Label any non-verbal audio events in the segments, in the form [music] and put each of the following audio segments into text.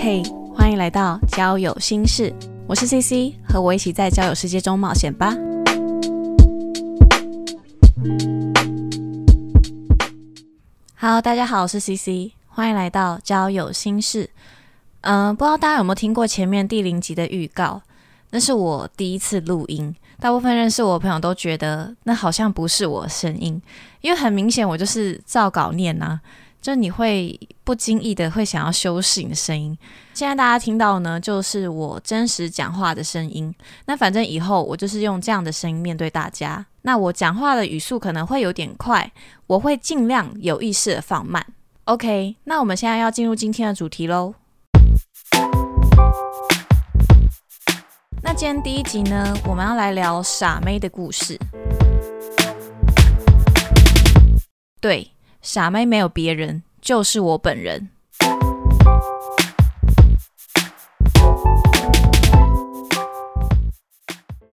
嘿，欢迎来到交友心事，我是 CC，和我一起在交友世界中冒险吧。Hello，大家好，我是 CC，欢迎来到交友心事。嗯，不知道大家有没有听过前面第零集的预告？那是我第一次录音，大部分认识我的朋友都觉得那好像不是我声音，因为很明显我就是照稿念呐。就你会不经意的会想要修饰你的声音。现在大家听到呢，就是我真实讲话的声音。那反正以后我就是用这样的声音面对大家。那我讲话的语速可能会有点快，我会尽量有意识的放慢。OK，那我们现在要进入今天的主题喽。那今天第一集呢，我们要来聊傻妹的故事。对。傻妹没有别人，就是我本人。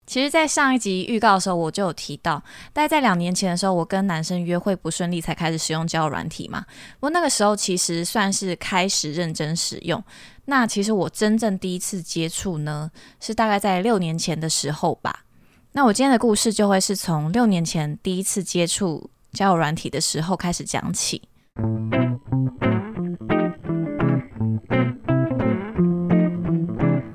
其实，在上一集预告的时候，我就有提到，大概在两年前的时候，我跟男生约会不顺利，才开始使用交友软体嘛。不过那个时候其实算是开始认真使用。那其实我真正第一次接触呢，是大概在六年前的时候吧。那我今天的故事就会是从六年前第一次接触。交友软体的时候开始讲起。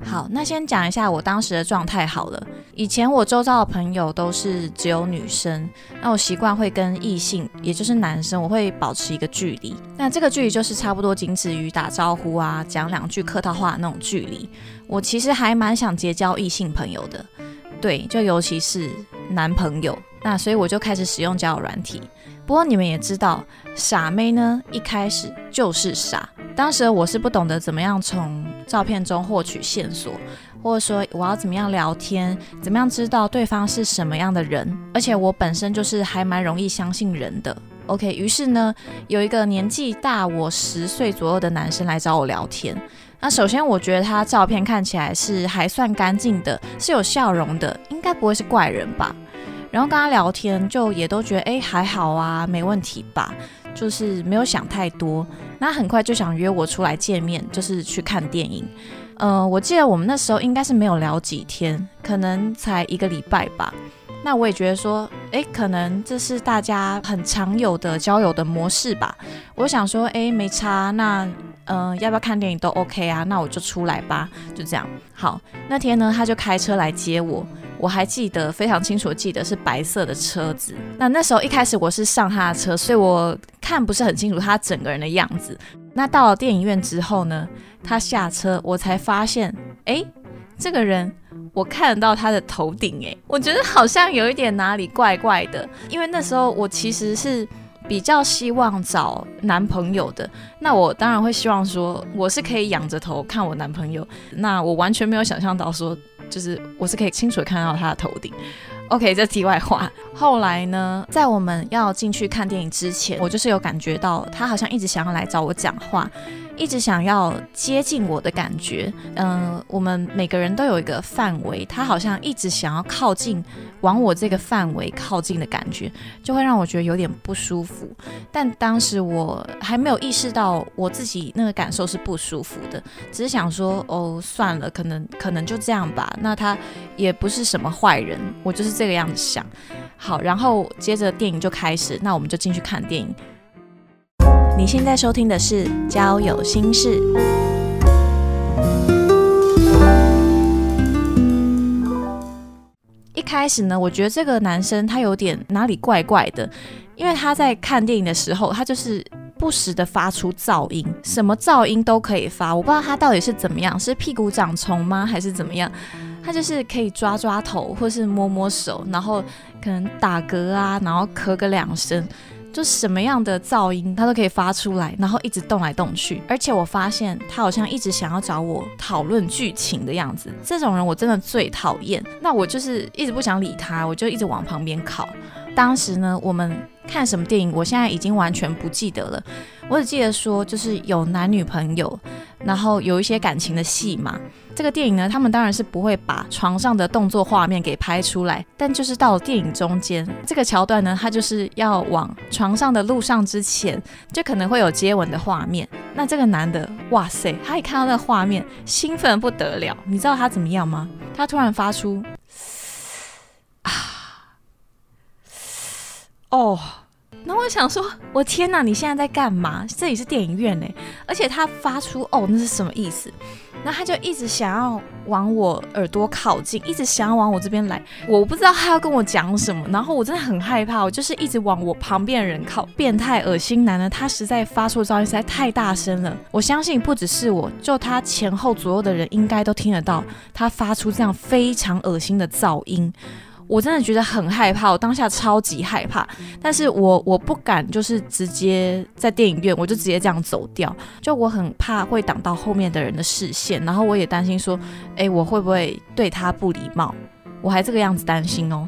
好，那先讲一下我当时的状态好了。以前我周遭的朋友都是只有女生，那我习惯会跟异性，也就是男生，我会保持一个距离。那这个距离就是差不多仅止于打招呼啊，讲两句客套话那种距离。我其实还蛮想结交异性朋友的，对，就尤其是男朋友。那所以我就开始使用交友软体。不过你们也知道，傻妹呢一开始就是傻。当时我是不懂得怎么样从照片中获取线索，或者说我要怎么样聊天，怎么样知道对方是什么样的人。而且我本身就是还蛮容易相信人的。OK，于是呢，有一个年纪大我十岁左右的男生来找我聊天。那首先我觉得他照片看起来是还算干净的，是有笑容的，应该不会是怪人吧。然后跟他聊天，就也都觉得哎还好啊，没问题吧，就是没有想太多。那很快就想约我出来见面，就是去看电影。嗯，我记得我们那时候应该是没有聊几天，可能才一个礼拜吧。那我也觉得说，哎，可能这是大家很常有的交友的模式吧。我想说，哎，没差，那嗯，要不要看电影都 OK 啊？那我就出来吧，就这样。好，那天呢，他就开车来接我。我还记得非常清楚，记得是白色的车子。那那时候一开始我是上他的车，所以我看不是很清楚他整个人的样子。那到了电影院之后呢，他下车，我才发现，哎，这个人我看得到他的头顶，哎，我觉得好像有一点哪里怪怪的。因为那时候我其实是比较希望找男朋友的，那我当然会希望说我是可以仰着头看我男朋友。那我完全没有想象到说。就是我是可以清楚的看到他的头顶。OK，这题外话。后来呢，在我们要进去看电影之前，我就是有感觉到他好像一直想要来找我讲话。一直想要接近我的感觉，嗯，我们每个人都有一个范围，他好像一直想要靠近，往我这个范围靠近的感觉，就会让我觉得有点不舒服。但当时我还没有意识到我自己那个感受是不舒服的，只是想说，哦，算了，可能可能就这样吧。那他也不是什么坏人，我就是这个样子想。好，然后接着电影就开始，那我们就进去看电影。你现在收听的是《交友心事》。一开始呢，我觉得这个男生他有点哪里怪怪的，因为他在看电影的时候，他就是不时的发出噪音，什么噪音都可以发。我不知道他到底是怎么样，是屁股长虫吗，还是怎么样？他就是可以抓抓头，或是摸摸手，然后可能打嗝啊，然后咳个两声。就什么样的噪音，他都可以发出来，然后一直动来动去。而且我发现他好像一直想要找我讨论剧情的样子。这种人我真的最讨厌。那我就是一直不想理他，我就一直往旁边靠。当时呢，我们看什么电影，我现在已经完全不记得了。我只记得说，就是有男女朋友，然后有一些感情的戏嘛。这个电影呢，他们当然是不会把床上的动作画面给拍出来，但就是到电影中间这个桥段呢，他就是要往床上的路上之前，就可能会有接吻的画面。那这个男的，哇塞，他一看到那个画面，兴奋不得了。你知道他怎么样吗？他突然发出啊，哦。然后我想说，我天哪，你现在在干嘛？这里是电影院呢，而且他发出哦，那是什么意思？那他就一直想要往我耳朵靠近，一直想要往我这边来。我不知道他要跟我讲什么，然后我真的很害怕，我就是一直往我旁边的人靠。变态恶心男呢，他实在发出的噪音实在太大声了，我相信不只是我，就他前后左右的人应该都听得到他发出这样非常恶心的噪音。我真的觉得很害怕，我当下超级害怕，但是我我不敢就是直接在电影院，我就直接这样走掉，就我很怕会挡到后面的人的视线，然后我也担心说，哎，我会不会对他不礼貌？我还这个样子担心哦。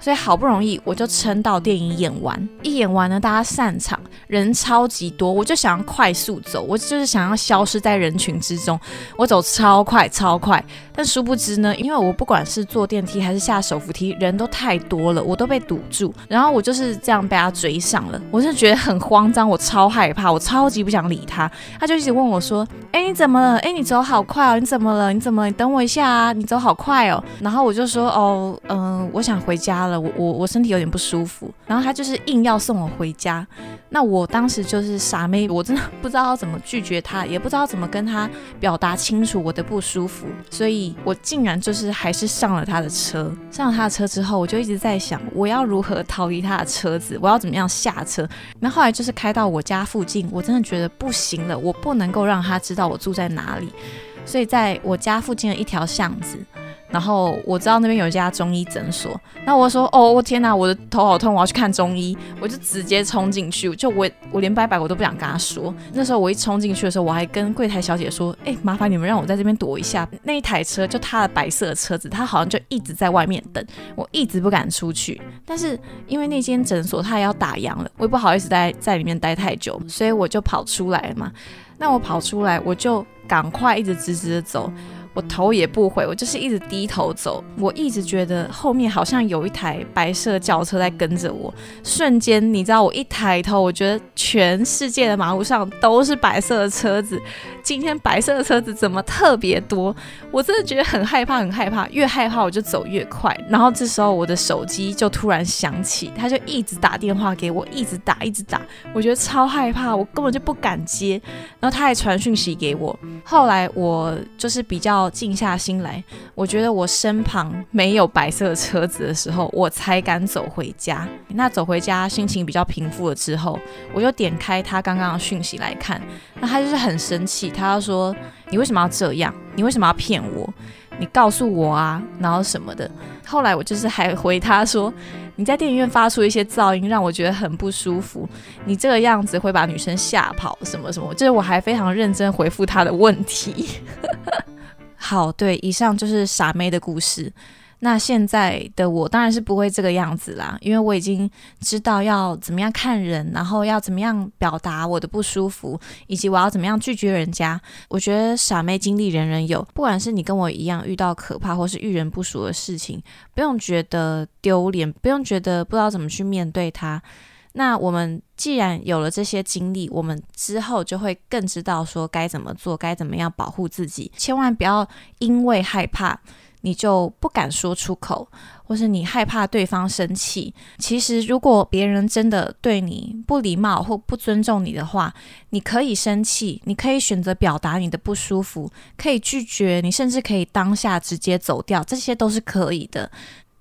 所以好不容易我就撑到电影演完，一演完呢，大家散场，人超级多，我就想要快速走，我就是想要消失在人群之中，我走超快超快，但殊不知呢，因为我不管是坐电梯还是下手扶梯，人都太多了，我都被堵住，然后我就是这样被他追上了，我是觉得很慌张，我超害怕，我超级不想理他，他就一直问我说，哎你怎么了？哎你走好快哦，你怎么了？你怎么？你等我一下啊，你走好快哦，然后我就说，哦嗯，我想回家。了，我我我身体有点不舒服，然后他就是硬要送我回家，那我当时就是傻妹，我真的 [laughs] 不知道怎么拒绝他，也不知道怎么跟他表达清楚我的不舒服，所以我竟然就是还是上了他的车。上了他的车之后，我就一直在想，我要如何逃离他的车子，我要怎么样下车。那后来就是开到我家附近，我真的觉得不行了，我不能够让他知道我住在哪里，所以在我家附近的一条巷子。然后我知道那边有一家中医诊所，那我说哦，我天哪，我的头好痛，我要去看中医，我就直接冲进去，就我我连拜拜我都不想跟他说。那时候我一冲进去的时候，我还跟柜台小姐说，哎，麻烦你们让我在这边躲一下。那一台车就他的白色车子，他好像就一直在外面等，我一直不敢出去。但是因为那间诊所他也要打烊了，我也不好意思待在里面待太久，所以我就跑出来了嘛。那我跑出来，我就赶快一直直直的走。我头也不回，我就是一直低头走。我一直觉得后面好像有一台白色轿车在跟着我。瞬间，你知道，我一抬头，我觉得全世界的马路上都是白色的车子。今天白色的车子怎么特别多？我真的觉得很害怕，很害怕。越害怕我就走越快。然后这时候我的手机就突然响起，他就一直打电话给我，一直打，一直打。我觉得超害怕，我根本就不敢接。然后他还传讯息给我。后来我就是比较。静下心来，我觉得我身旁没有白色车子的时候，我才敢走回家。那走回家，心情比较平复了之后，我就点开他刚刚的讯息来看。那他就是很生气，他要说：“你为什么要这样？你为什么要骗我？你告诉我啊！”然后什么的。后来我就是还回他说。你在电影院发出一些噪音，让我觉得很不舒服。你这个样子会把女生吓跑，什么什么？就是我还非常认真回复他的问题。好，对，以上就是傻妹的故事。那现在的我当然是不会这个样子啦，因为我已经知道要怎么样看人，然后要怎么样表达我的不舒服，以及我要怎么样拒绝人家。我觉得傻妹经历人人有，不管是你跟我一样遇到可怕或是遇人不淑的事情，不用觉得丢脸，不用觉得不知道怎么去面对它。那我们既然有了这些经历，我们之后就会更知道说该怎么做，该怎么样保护自己。千万不要因为害怕。你就不敢说出口，或是你害怕对方生气。其实，如果别人真的对你不礼貌或不尊重你的话，你可以生气，你可以选择表达你的不舒服，可以拒绝，你甚至可以当下直接走掉，这些都是可以的。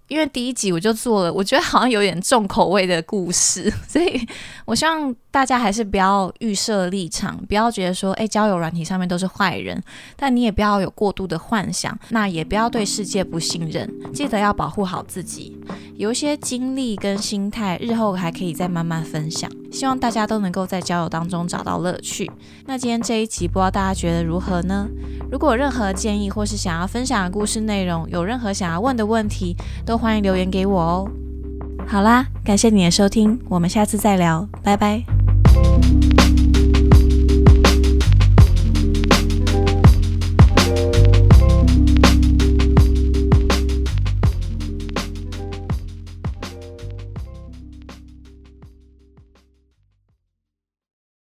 因为第一集我就做了，我觉得好像有点重口味的故事，[laughs] 所以我希望大家还是不要预设立场，不要觉得说，哎，交友软体上面都是坏人，但你也不要有过度的幻想，那也不要对世界不信任，记得要保护好自己。有一些经历跟心态，日后还可以再慢慢分享。希望大家都能够在交友当中找到乐趣。那今天这一集，不知道大家觉得如何呢？如果有任何建议或是想要分享的故事内容，有任何想要问的问题，都欢迎留言给我哦。好啦，感谢你的收听，我们下次再聊，拜拜。